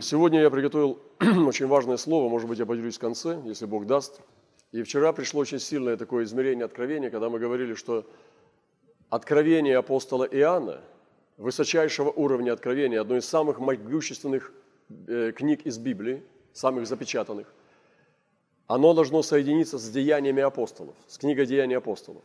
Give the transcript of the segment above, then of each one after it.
Сегодня я приготовил очень важное слово, может быть, я поделюсь в конце, если Бог даст. И вчера пришло очень сильное такое измерение откровения, когда мы говорили, что откровение апостола Иоанна, высочайшего уровня откровения, одно из самых могущественных э, книг из Библии, самых запечатанных, оно должно соединиться с деяниями апостолов, с книгой деяний апостолов.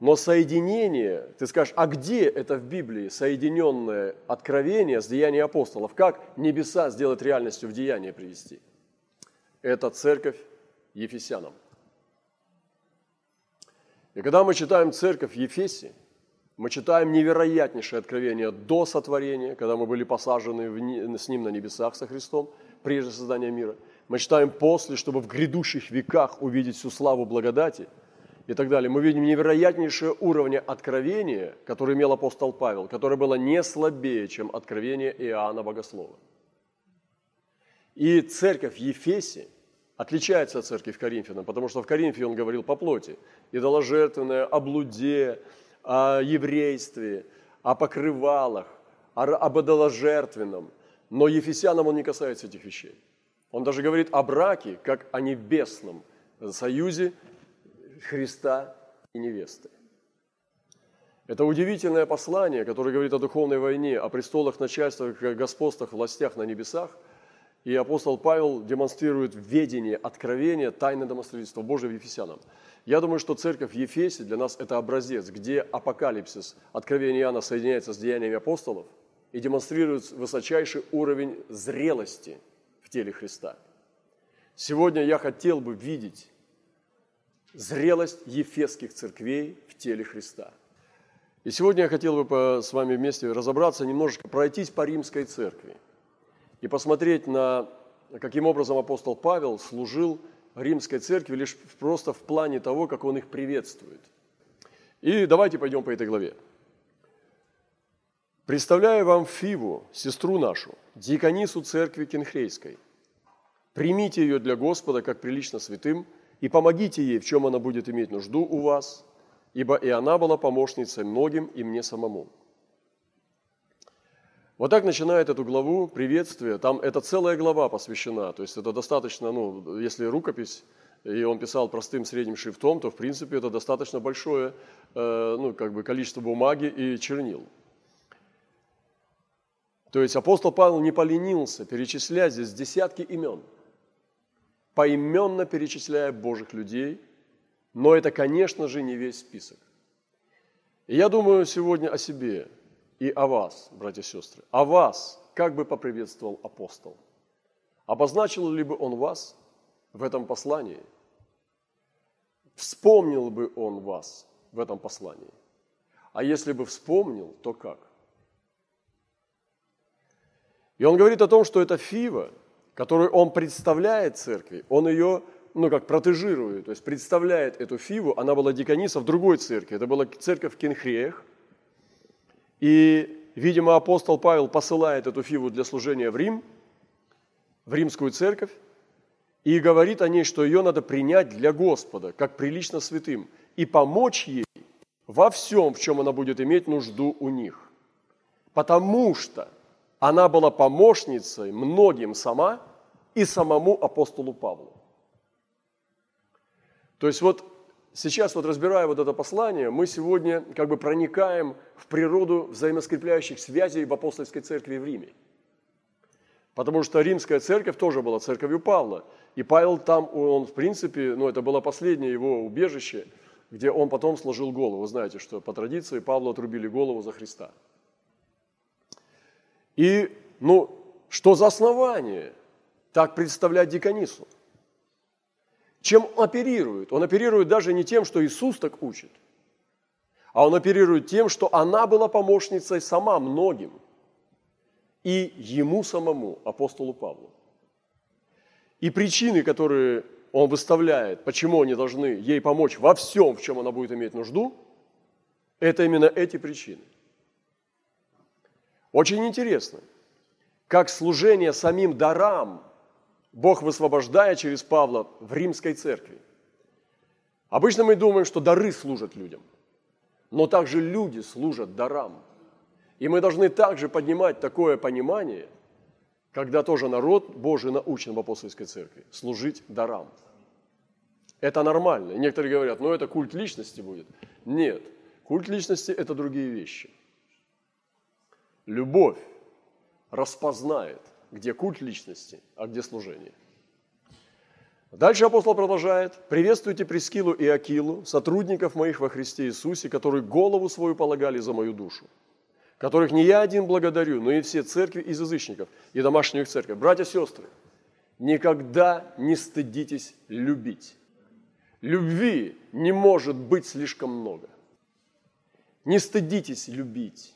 Но соединение, ты скажешь, а где это в Библии соединенное откровение с деянием апостолов? Как небеса сделать реальностью в деяние привести? Это церковь Ефесянам. И когда мы читаем церковь Ефеси, мы читаем невероятнейшее откровение до сотворения, когда мы были посажены с Ним на небесах со Христом, прежде создания мира. Мы читаем после, чтобы в грядущих веках увидеть всю славу благодати – и так далее, мы видим невероятнейшее уровня откровения, которое имел апостол Павел, которое было не слабее, чем откровение Иоанна Богослова. И церковь Ефеси отличается от церкви в Коринфянам, потому что в Коринфе он говорил по плоти, идоложертвенное, о блуде, о еврействе, о покрывалах, об идоложертвенном. Но ефесянам он не касается этих вещей. Он даже говорит о браке, как о небесном союзе Христа и невесты. Это удивительное послание, которое говорит о духовной войне, о престолах, начальствах, господствах, властях на небесах. И апостол Павел демонстрирует ведение, откровение, тайны домостроительства Божьего Ефесянам. Я думаю, что церковь в Ефесе для нас это образец, где апокалипсис, откровение Иоанна соединяется с деяниями апостолов и демонстрирует высочайший уровень зрелости в теле Христа. Сегодня я хотел бы видеть зрелость ефесских церквей в теле Христа. И сегодня я хотел бы с вами вместе разобраться, немножечко пройтись по римской церкви и посмотреть на, каким образом апостол Павел служил римской церкви лишь просто в плане того, как он их приветствует. И давайте пойдем по этой главе. Представляю вам Фиву, сестру нашу, диаконису церкви Кенхрейской. Примите ее для Господа, как прилично святым – и помогите ей, в чем она будет иметь нужду у вас, ибо и она была помощницей многим и мне самому». Вот так начинает эту главу приветствие. Там это целая глава посвящена. То есть это достаточно, ну, если рукопись, и он писал простым средним шрифтом, то в принципе это достаточно большое э, ну, как бы количество бумаги и чернил. То есть апостол Павел не поленился перечислять здесь десятки имен – поименно перечисляя Божьих людей, но это, конечно же, не весь список. И я думаю сегодня о себе и о вас, братья и сестры. О вас, как бы поприветствовал апостол. Обозначил ли бы он вас в этом послании? Вспомнил бы он вас в этом послании? А если бы вспомнил, то как? И он говорит о том, что это Фива – которую он представляет церкви, он ее, ну, как протежирует, то есть представляет эту Фиву, она была дикониса в другой церкви, это была церковь в Кенхреях, и, видимо, апостол Павел посылает эту Фиву для служения в Рим, в римскую церковь, и говорит о ней, что ее надо принять для Господа, как прилично святым, и помочь ей во всем, в чем она будет иметь нужду у них. Потому что она была помощницей многим сама и самому апостолу Павлу. То есть вот сейчас вот разбирая вот это послание, мы сегодня как бы проникаем в природу взаимоскрепляющих связей в апостольской церкви в Риме. Потому что римская церковь тоже была церковью Павла. И Павел там, он в принципе, ну это было последнее его убежище, где он потом сложил голову. Вы знаете, что по традиции Павлу отрубили голову за Христа. И, ну, что за основание так представлять диконису? Чем оперирует? Он оперирует даже не тем, что Иисус так учит, а он оперирует тем, что она была помощницей сама многим. И ему самому, апостолу Павлу. И причины, которые он выставляет, почему они должны ей помочь во всем, в чем она будет иметь нужду, это именно эти причины – очень интересно, как служение самим дарам Бог высвобождает через Павла в римской церкви. Обычно мы думаем, что дары служат людям, но также люди служат дарам. И мы должны также поднимать такое понимание, когда тоже народ Божий научен в апостольской церкви служить дарам. Это нормально. И некоторые говорят, ну это культ личности будет. Нет, культ личности – это другие вещи. Любовь распознает, где культ личности, а где служение. Дальше апостол продолжает. «Приветствуйте Прескилу и Акилу, сотрудников моих во Христе Иисусе, которые голову свою полагали за мою душу, которых не я один благодарю, но и все церкви из язычников и домашнюю их церковь. Братья и сестры, никогда не стыдитесь любить. Любви не может быть слишком много. Не стыдитесь любить.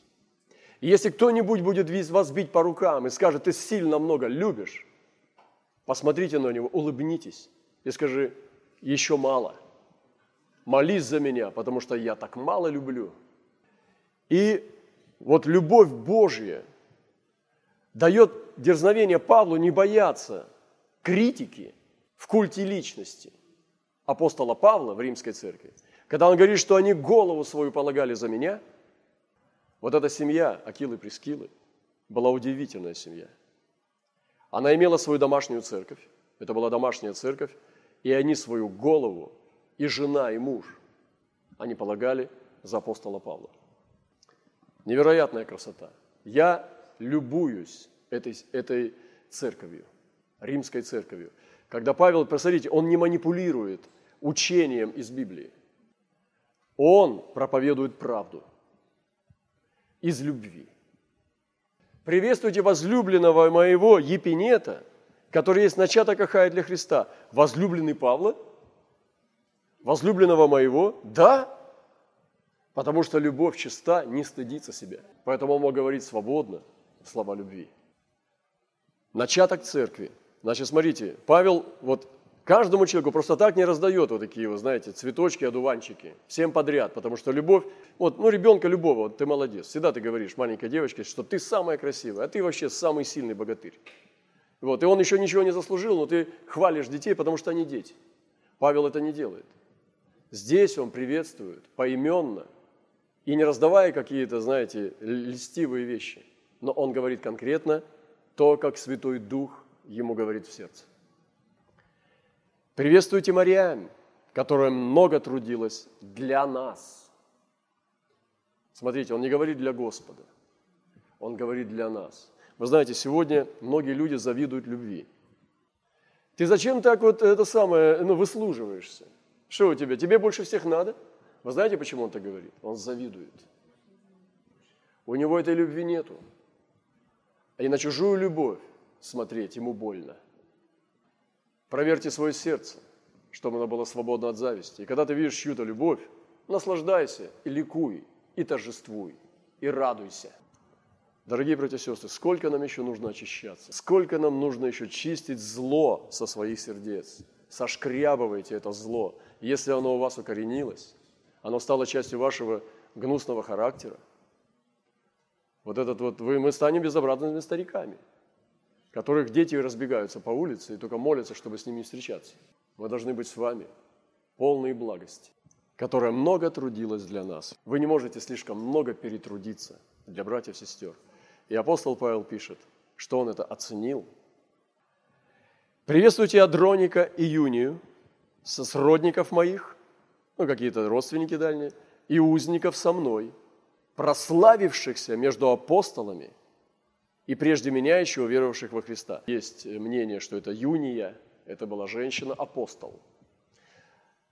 И если кто-нибудь будет вас бить по рукам и скажет, ты сильно много любишь, посмотрите на него, улыбнитесь и скажи, еще мало. Молись за меня, потому что я так мало люблю. И вот любовь Божья дает дерзновение Павлу не бояться критики в культе личности апостола Павла в римской церкви. Когда он говорит, что они голову свою полагали за меня, вот эта семья Акилы Прескилы была удивительная семья. Она имела свою домашнюю церковь, это была домашняя церковь, и они свою голову, и жена, и муж, они полагали за апостола Павла. Невероятная красота. Я любуюсь этой, этой церковью, римской церковью. Когда Павел, посмотрите, он не манипулирует учением из Библии. Он проповедует правду из любви. Приветствуйте возлюбленного моего Епинета, который есть начаток Ахая для Христа. Возлюбленный Павла? Возлюбленного моего? Да, Потому что любовь чиста не стыдится себя. Поэтому он мог говорить свободно слова любви. Начаток церкви. Значит, смотрите, Павел вот каждому человеку просто так не раздает вот такие, вы знаете, цветочки, одуванчики. Всем подряд, потому что любовь, вот, ну, ребенка любого, вот, ты молодец. Всегда ты говоришь маленькой девочке, что ты самая красивая, а ты вообще самый сильный богатырь. Вот, и он еще ничего не заслужил, но ты хвалишь детей, потому что они дети. Павел это не делает. Здесь он приветствует поименно – и не раздавая какие-то, знаете, льстивые вещи. Но он говорит конкретно то, как Святой Дух ему говорит в сердце. Приветствуйте Мариам, которая много трудилась для нас. Смотрите, он не говорит для Господа, он говорит для нас. Вы знаете, сегодня многие люди завидуют любви. Ты зачем так вот это самое, ну, выслуживаешься? Что у тебя? Тебе больше всех надо? Вы знаете, почему он так говорит? Он завидует. У него этой любви нету. И на чужую любовь смотреть ему больно. Проверьте свое сердце, чтобы оно было свободно от зависти. И когда ты видишь чью-то любовь, наслаждайся и ликуй, и торжествуй, и радуйся. Дорогие братья и сестры, сколько нам еще нужно очищаться? Сколько нам нужно еще чистить зло со своих сердец? Сошкрябывайте это зло. Если оно у вас укоренилось, оно стало частью вашего гнусного характера. Вот этот вот, вы, мы станем безобразными стариками, которых дети разбегаются по улице и только молятся, чтобы с ними не встречаться. Мы должны быть с вами полные благости, которая много трудилась для нас. Вы не можете слишком много перетрудиться для братьев и сестер. И апостол Павел пишет, что он это оценил. Приветствуйте Адроника и Юнию, сродников моих, ну, какие-то родственники дальние, и узников со мной, прославившихся между апостолами и прежде меня еще уверовавших во Христа. Есть мнение, что это Юния, это была женщина-апостол.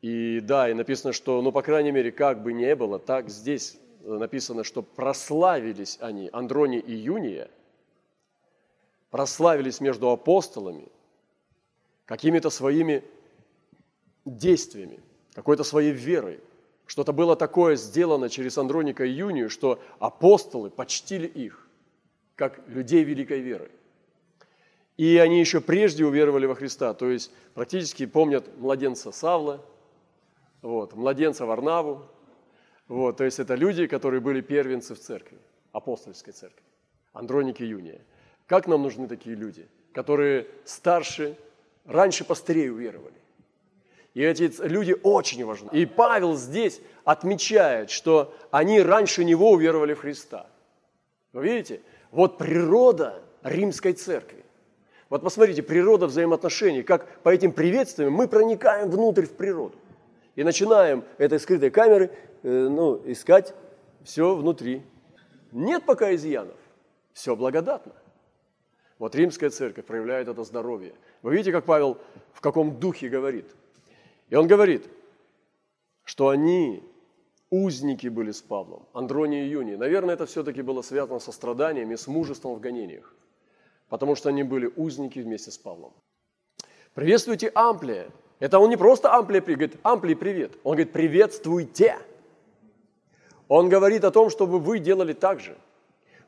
И да, и написано, что, ну, по крайней мере, как бы не было, так здесь написано, что прославились они, Андрони и Юния, прославились между апостолами какими-то своими действиями – какой-то своей верой. Что-то было такое сделано через Андроника и Юнию, что апостолы почтили их, как людей великой веры. И они еще прежде уверовали во Христа, то есть практически помнят младенца Савла, вот, младенца Варнаву, вот, то есть это люди, которые были первенцы в церкви, апостольской церкви, Андроники Юния. Как нам нужны такие люди, которые старше, раньше пастырей уверовали? И эти люди очень важны. И Павел здесь отмечает, что они раньше него уверовали в Христа. Вы видите? Вот природа римской церкви. Вот посмотрите, природа взаимоотношений, как по этим приветствиям мы проникаем внутрь в природу. И начинаем этой скрытой камеры э, ну, искать все внутри. Нет пока изъянов, все благодатно. Вот римская церковь проявляет это здоровье. Вы видите, как Павел в каком духе говорит. И он говорит, что они узники были с Павлом, Андроний и Юний. Наверное, это все-таки было связано со страданиями, с мужеством в гонениях, потому что они были узники вместе с Павлом. Приветствуйте Амплия. Это он не просто Амплия говорит, Амплий привет. Он говорит, приветствуйте. Он говорит о том, чтобы вы делали так же.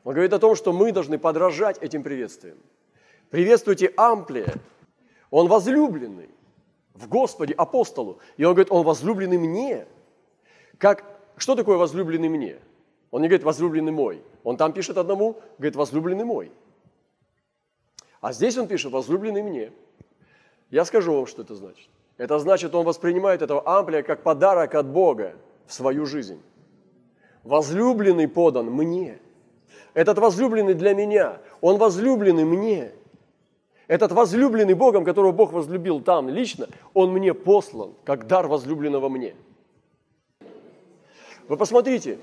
Он говорит о том, что мы должны подражать этим приветствиям. Приветствуйте Амплия. Он возлюбленный в Господе апостолу. И он говорит, он возлюбленный мне. Как, что такое возлюбленный мне? Он не говорит возлюбленный мой. Он там пишет одному, говорит возлюбленный мой. А здесь он пишет возлюбленный мне. Я скажу вам, что это значит. Это значит, он воспринимает этого амплия как подарок от Бога в свою жизнь. Возлюбленный подан мне. Этот возлюбленный для меня. Он возлюбленный мне. Этот возлюбленный Богом, которого Бог возлюбил там лично, он мне послан, как дар возлюбленного мне. Вы посмотрите,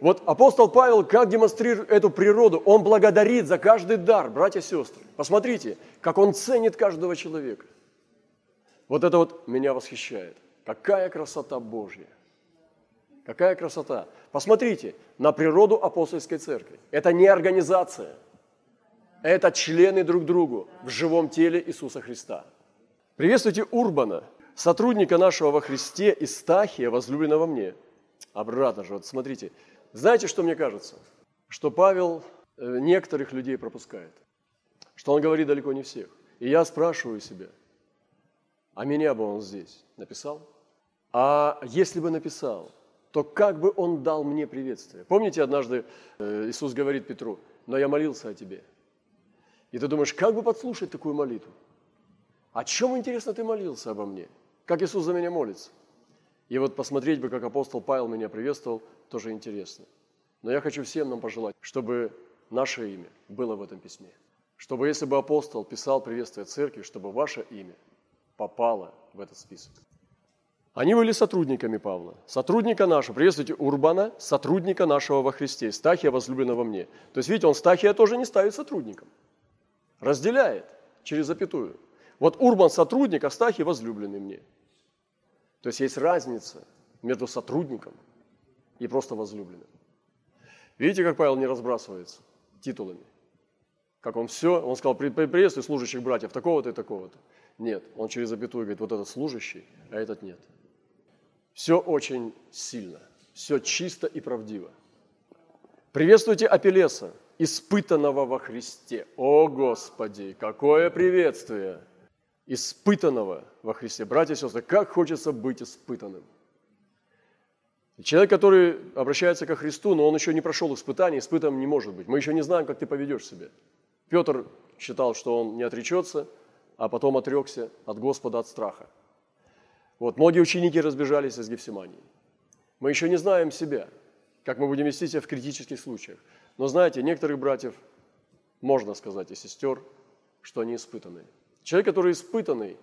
вот апостол Павел как демонстрирует эту природу. Он благодарит за каждый дар, братья и сестры. Посмотрите, как он ценит каждого человека. Вот это вот меня восхищает. Какая красота Божья. Какая красота. Посмотрите на природу апостольской церкви. Это не организация. Это члены друг другу в живом теле Иисуса Христа. Приветствуйте Урбана, сотрудника нашего во Христе и Стахия, возлюбленного мне. Обратно же, вот смотрите. Знаете, что мне кажется? Что Павел э, некоторых людей пропускает. Что он говорит далеко не всех. И я спрашиваю себя, а меня бы он здесь написал? А если бы написал, то как бы он дал мне приветствие? Помните, однажды э, Иисус говорит Петру, но я молился о тебе. И ты думаешь, как бы подслушать такую молитву? О чем, интересно, ты молился обо мне? Как Иисус за меня молится? И вот посмотреть бы, как апостол Павел меня приветствовал, тоже интересно. Но я хочу всем нам пожелать, чтобы наше имя было в этом письме. Чтобы если бы апостол писал приветствие церкви, чтобы ваше имя попало в этот список. Они были сотрудниками Павла. Сотрудника нашего, приветствуйте Урбана, сотрудника нашего во Христе, Стахия, возлюбленного мне. То есть, видите, он Стахия тоже не ставит сотрудником. Разделяет через запятую. Вот Урбан сотрудник, а Стахия возлюбленный мне. То есть есть разница между сотрудником и просто возлюбленным. Видите, как Павел не разбрасывается титулами? Как он все, он сказал, приветствую служащих братьев такого-то и такого-то. Нет, он через запятую говорит, вот этот служащий, а этот нет. Все очень сильно, все чисто и правдиво. Приветствуйте Апеллеса, испытанного во Христе. О, Господи, какое приветствие! Испытанного во Христе. Братья и сестры, как хочется быть испытанным. Человек, который обращается ко Христу, но он еще не прошел испытание, испытанным не может быть. Мы еще не знаем, как ты поведешь себя. Петр считал, что он не отречется, а потом отрекся от Господа от страха. Вот, многие ученики разбежались из Гефсимании. Мы еще не знаем себя, как мы будем вести себя в критических случаях. Но знаете, некоторых братьев, можно сказать, и сестер, что они испытанные. Человек, который испытанный,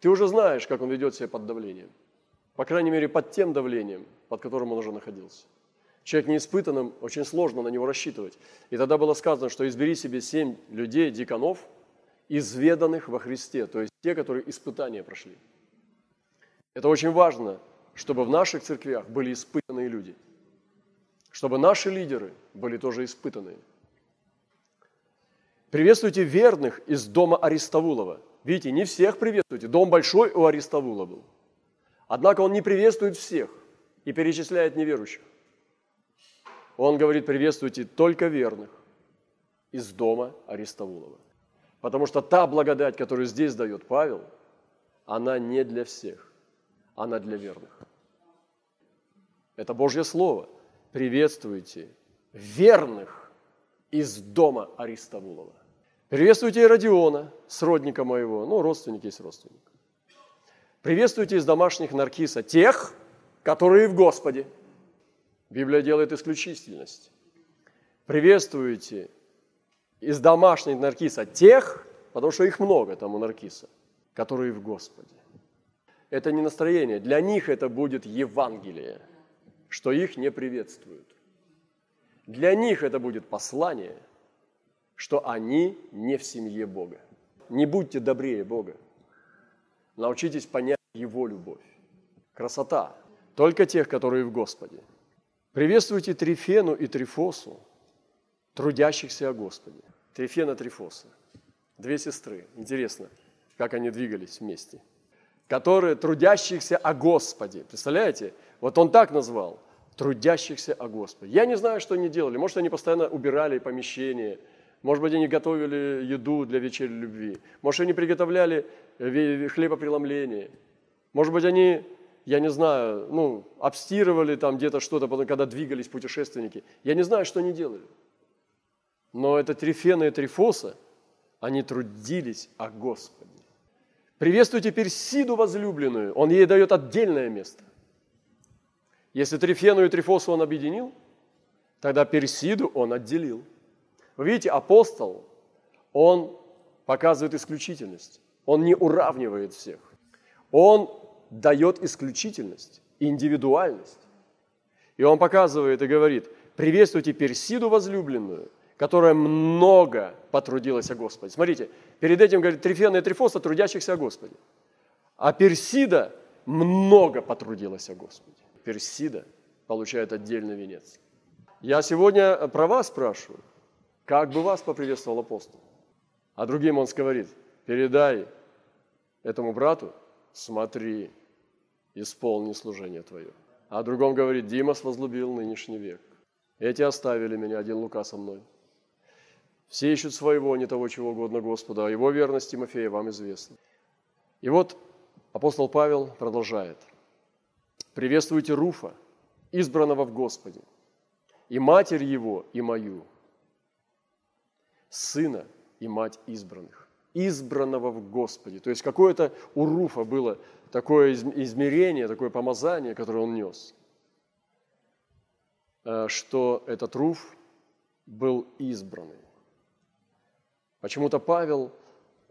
ты уже знаешь, как он ведет себя под давлением. По крайней мере, под тем давлением, под которым он уже находился. Человек неиспытанным, очень сложно на него рассчитывать. И тогда было сказано, что избери себе семь людей, диконов, изведанных во Христе, то есть те, которые испытания прошли. Это очень важно, чтобы в наших церквях были испытанные люди, чтобы наши лидеры были тоже испытанные. Приветствуйте верных из дома Аристовулова. Видите, не всех приветствуйте. Дом большой у Аристовула был. Однако он не приветствует всех и перечисляет неверующих. Он говорит, приветствуйте только верных из дома Аристовулова. Потому что та благодать, которую здесь дает Павел, она не для всех она для верных. Это Божье Слово. Приветствуйте верных из дома Аристовулова. Приветствуйте Родиона, сродника моего, ну, родственник есть родственник. Приветствуйте из домашних Наркиса тех, которые в Господе. Библия делает исключительность. Приветствуйте из домашних Наркиса тех, потому что их много там у Наркиса, которые в Господе. Это не настроение, для них это будет Евангелие, что их не приветствуют. Для них это будет послание, что они не в семье Бога. Не будьте добрее Бога. Научитесь понять Его любовь. Красота. Только тех, которые в Господе. Приветствуйте Трифену и Трифосу, трудящихся о Господе. Трифена, Трифоса. Две сестры. Интересно, как они двигались вместе. Которые трудящихся о Господе. Представляете? Вот он так назвал – трудящихся о Господе. Я не знаю, что они делали. Может, они постоянно убирали помещение, может быть, они готовили еду для вечери любви, может, они приготовляли хлебопреломление, может быть, они, я не знаю, ну, обстирывали там где-то что-то, когда двигались путешественники. Я не знаю, что они делали. Но это Трифена и Трифоса, они трудились о Господе. Приветствуйте Персиду возлюбленную, он ей дает отдельное место. Если Трифену и Трифосу он объединил, тогда Персиду он отделил. Вы видите, апостол, он показывает исключительность. Он не уравнивает всех. Он дает исключительность, индивидуальность. И он показывает и говорит, приветствуйте Персиду возлюбленную, которая много потрудилась о Господе. Смотрите, перед этим говорит Трифена и Трифоса, трудящихся о Господе. А Персида много потрудилась о Господе. Персида получает отдельный венец. Я сегодня про вас спрашиваю, как бы вас поприветствовал апостол? А другим он говорит, передай этому брату, смотри, исполни служение твое. А другом говорит, Димас возлюбил нынешний век. Эти оставили меня, один Лука со мной. Все ищут своего, не того, чего угодно Господа, а его верность Тимофея вам известна. И вот апостол Павел продолжает – Приветствуйте Руфа, избранного в Господе, и матерь его, и мою, сына и мать избранных, избранного в Господе. То есть какое-то у Руфа было такое измерение, такое помазание, которое он нес, э, что этот Руф был избранный. Почему-то Павел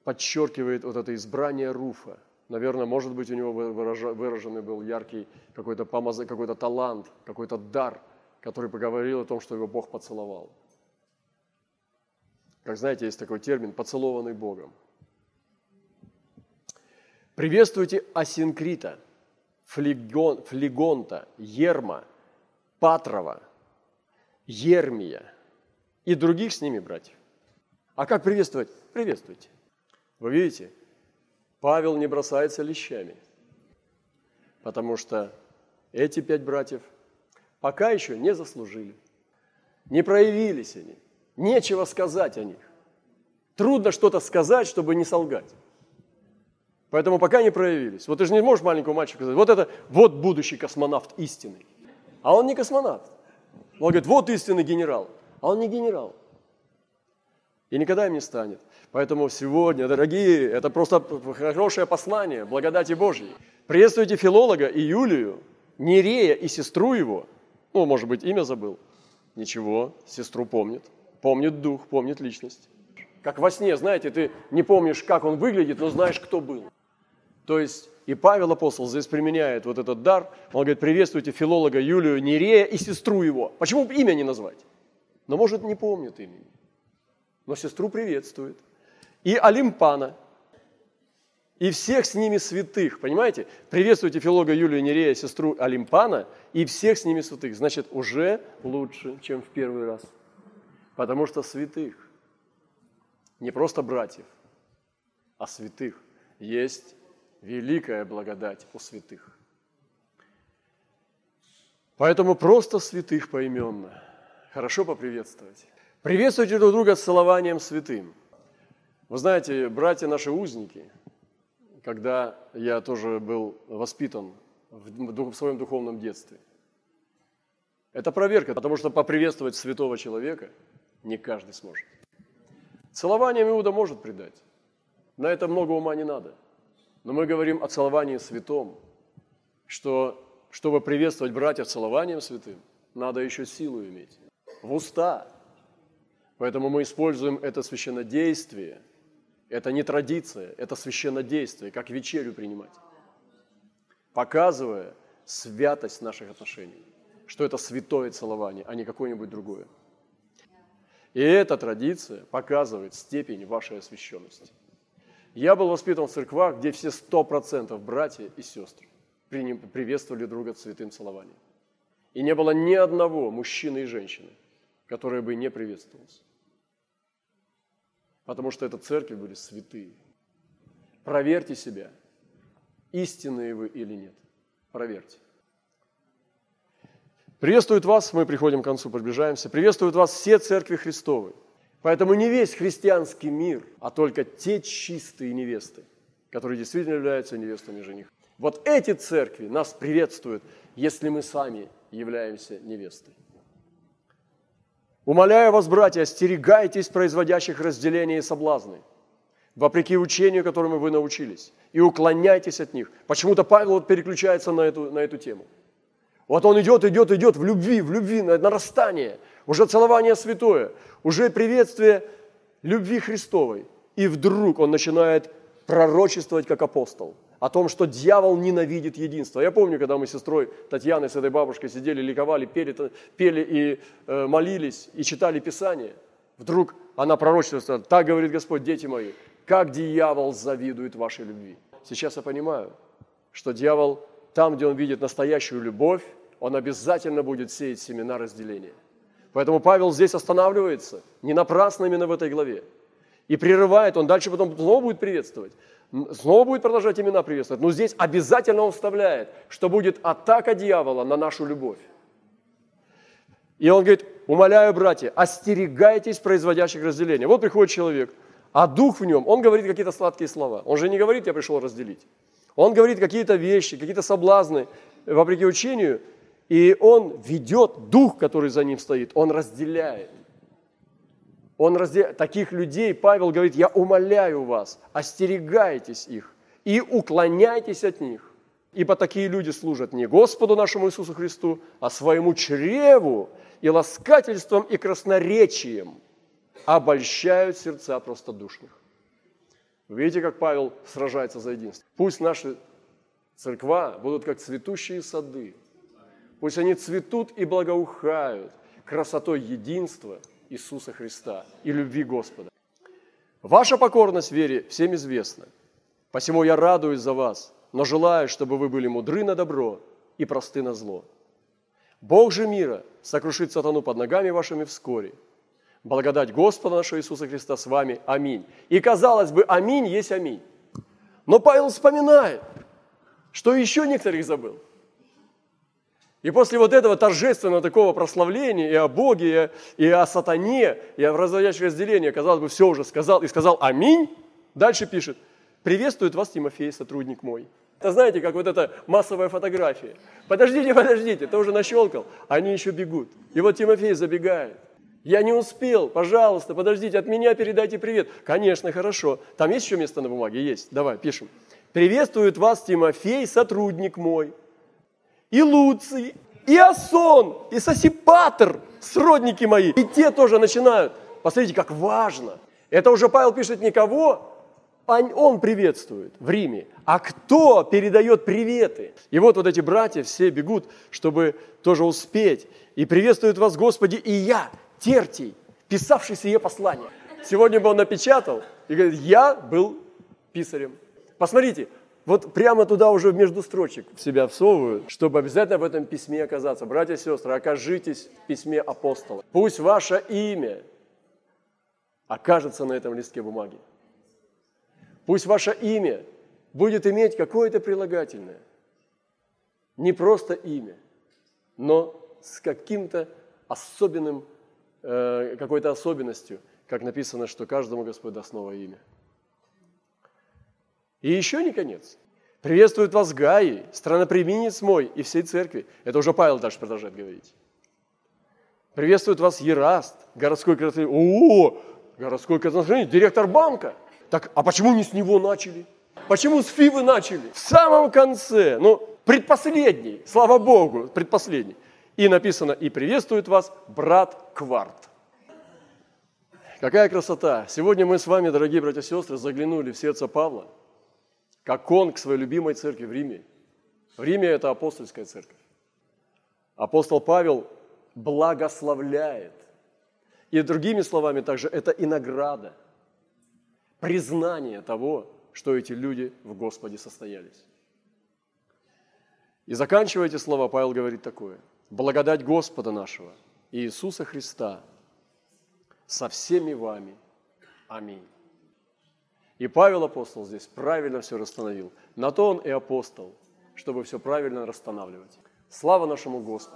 подчеркивает вот это избрание Руфа – Наверное, может быть, у него выраженный был яркий какой-то помаз... какой-то талант, какой-то дар, который поговорил о том, что его Бог поцеловал. Как знаете, есть такой термин «поцелованный Богом». Приветствуйте Асинкрита, Флегон, Флегонта, Ерма, Патрова, Ермия и других с ними братьев. А как приветствовать? Приветствуйте. Вы видите, Павел не бросается лещами, потому что эти пять братьев пока еще не заслужили, не проявились они, нечего сказать о них. Трудно что-то сказать, чтобы не солгать. Поэтому пока не проявились. Вот ты же не можешь маленькому мальчику сказать, вот это, вот будущий космонавт истинный. А он не космонавт. Он говорит, вот истинный генерал. А он не генерал. И никогда им не станет. Поэтому сегодня, дорогие, это просто хорошее послание благодати Божьей. Приветствуйте филолога и Юлию, Нерея и сестру его. Ну, может быть, имя забыл. Ничего, сестру помнит. Помнит дух, помнит личность. Как во сне, знаете, ты не помнишь, как он выглядит, но знаешь, кто был. То есть и Павел апостол здесь применяет вот этот дар. Он говорит, приветствуйте филолога Юлию Нерея и сестру его. Почему имя не назвать? Но может не помнит имени. Но сестру приветствует и Олимпана, и всех с ними святых. Понимаете? Приветствуйте филолога Юлию Нерея, сестру Олимпана, и всех с ними святых. Значит, уже лучше, чем в первый раз. Потому что святых, не просто братьев, а святых, есть великая благодать у святых. Поэтому просто святых поименно. Хорошо поприветствовать. Приветствуйте друг друга с целованием святым – вы знаете, братья наши узники, когда я тоже был воспитан в своем духовном детстве, это проверка, потому что поприветствовать святого человека не каждый сможет. Целованием Иуда может предать. На это много ума не надо. Но мы говорим о целовании святом, что чтобы приветствовать братьев целованием святым, надо еще силу иметь. В уста. Поэтому мы используем это священнодействие – Это не традиция, это священнодействие, как вечерю принимать. Показывая святость наших отношений, что это святое целование, а не какое-нибудь другое. И эта традиция показывает степень вашей освященности. Я был воспитан в церквах, где все сто процентов братья и сестры приветствовали друга святым целованием. И не было ни одного мужчины и женщины, которые бы не приветствовался. Потому что это церкви были святые. Проверьте себя, истинные вы или нет. Проверьте. Приветствует вас, мы приходим к концу, приближаемся, приветствуют вас все церкви Христовы. Поэтому не весь христианский мир, а только те чистые невесты, которые действительно являются невестами жених. Вот эти церкви нас приветствуют, если мы сами являемся невестой. Умоляю вас, братья, остерегайтесь производящих разделения и соблазны, вопреки учению, которому вы научились, и уклоняйтесь от них. Почему-то Павел вот переключается на эту, на эту тему. Вот он идет, идет, идет в любви, в любви, на нарастание, уже целование святое, уже приветствие любви Христовой. И вдруг он начинает пророчествовать как апостол о том, что дьявол ненавидит единство. Я помню, когда мы с сестрой Татьяной, с этой бабушкой сидели, ликовали, пели, пели и э, молились, и читали Писание. Вдруг она пророчествовала, так говорит Господь, дети мои, как дьявол завидует вашей любви. Сейчас я понимаю, что дьявол там, где он видит настоящую любовь, он обязательно будет сеять семена разделения. Поэтому Павел здесь останавливается, не напрасно именно в этой главе. И прерывает, он дальше потом снова будет приветствовать, снова будет продолжать имена приветствовать. Но здесь обязательно он вставляет, что будет атака дьявола на нашу любовь. И он говорит, умоляю, братья, остерегайтесь производящих разделения. Вот приходит человек, а дух в нем, он говорит какие-то сладкие слова. Он же не говорит, я пришел разделить. Он говорит какие-то вещи, какие-то соблазны, вопреки учению, и он ведет дух, который за ним стоит, он разделяет. Он разделяет. Таких людей Павел говорит, я умоляю вас, остерегайтесь их и уклоняйтесь от них. Ибо такие люди служат не Господу нашему Иисусу Христу, а своему чреву и ласкательством и красноречием обольщают сердца простодушных. Видите, как Павел сражается за единство. Пусть наши церква будут как цветущие сады, Пусть они цветут и благоухают красотой единства Иисуса Христа и любви Господа. Ваша покорность вере всем известна. Посему я радуюсь за вас, но желаю, чтобы вы были мудры на добро и просты на зло. Бог же мира сокрушит сатану под ногами вашими вскоре. Благодать Господа нашего Иисуса Христа с вами. Аминь. И казалось бы, аминь есть аминь. Но Павел вспоминает, что еще некоторых забыл. И после вот этого торжественного такого прославления и о Боге, и о сатане, и о разводящем разделении, казалось бы, все уже сказал, и сказал «Аминь», дальше пишет «Приветствует вас Тимофей, сотрудник мой». Это знаете, как вот эта массовая фотография. Подождите, подождите, ты уже нащелкал, они еще бегут. И вот Тимофей забегает. Я не успел, пожалуйста, подождите, от меня передайте привет. Конечно, хорошо. Там есть еще место на бумаге? Есть. Давай, пишем. Приветствует вас Тимофей, сотрудник мой и Луций, и Асон, и Сосипатр, сродники мои. И те тоже начинают. Посмотрите, как важно. Это уже Павел пишет никого, он приветствует в Риме, а кто передает приветы? И вот вот эти братья все бегут, чтобы тоже успеть. И приветствуют вас, Господи, и я, Тертий, писавший сие послание. Сегодня бы он напечатал и говорит, я был писарем. Посмотрите, вот прямо туда уже между строчек в себя всовывают, чтобы обязательно в этом письме оказаться. Братья и сестры, окажитесь в письме апостола. Пусть ваше имя окажется на этом листке бумаги. Пусть ваше имя будет иметь какое-то прилагательное. Не просто имя, но с каким-то особенным, э, какой-то особенностью, как написано, что каждому Господь даст новое имя. И еще не конец. Приветствует вас Гаи, странопременец мой и всей церкви. Это уже Павел дальше продолжает говорить. Приветствует вас Ераст, городской красноречивый. О, городской красноречивый, директор банка. Так, а почему не с него начали? Почему с Фивы начали? В самом конце, ну, предпоследний, слава Богу, предпоследний. И написано, и приветствует вас брат Кварт. Какая красота! Сегодня мы с вами, дорогие братья и сестры, заглянули в сердце Павла, как он к своей любимой церкви в Риме. В Риме это апостольская церковь. Апостол Павел благословляет. И другими словами также это и награда, признание того, что эти люди в Господе состоялись. И заканчивая эти слова, Павел говорит такое. Благодать Господа нашего, Иисуса Христа, со всеми вами. Аминь. И Павел апостол здесь правильно все расстановил. На то он и апостол, чтобы все правильно расстанавливать. Слава нашему Господу!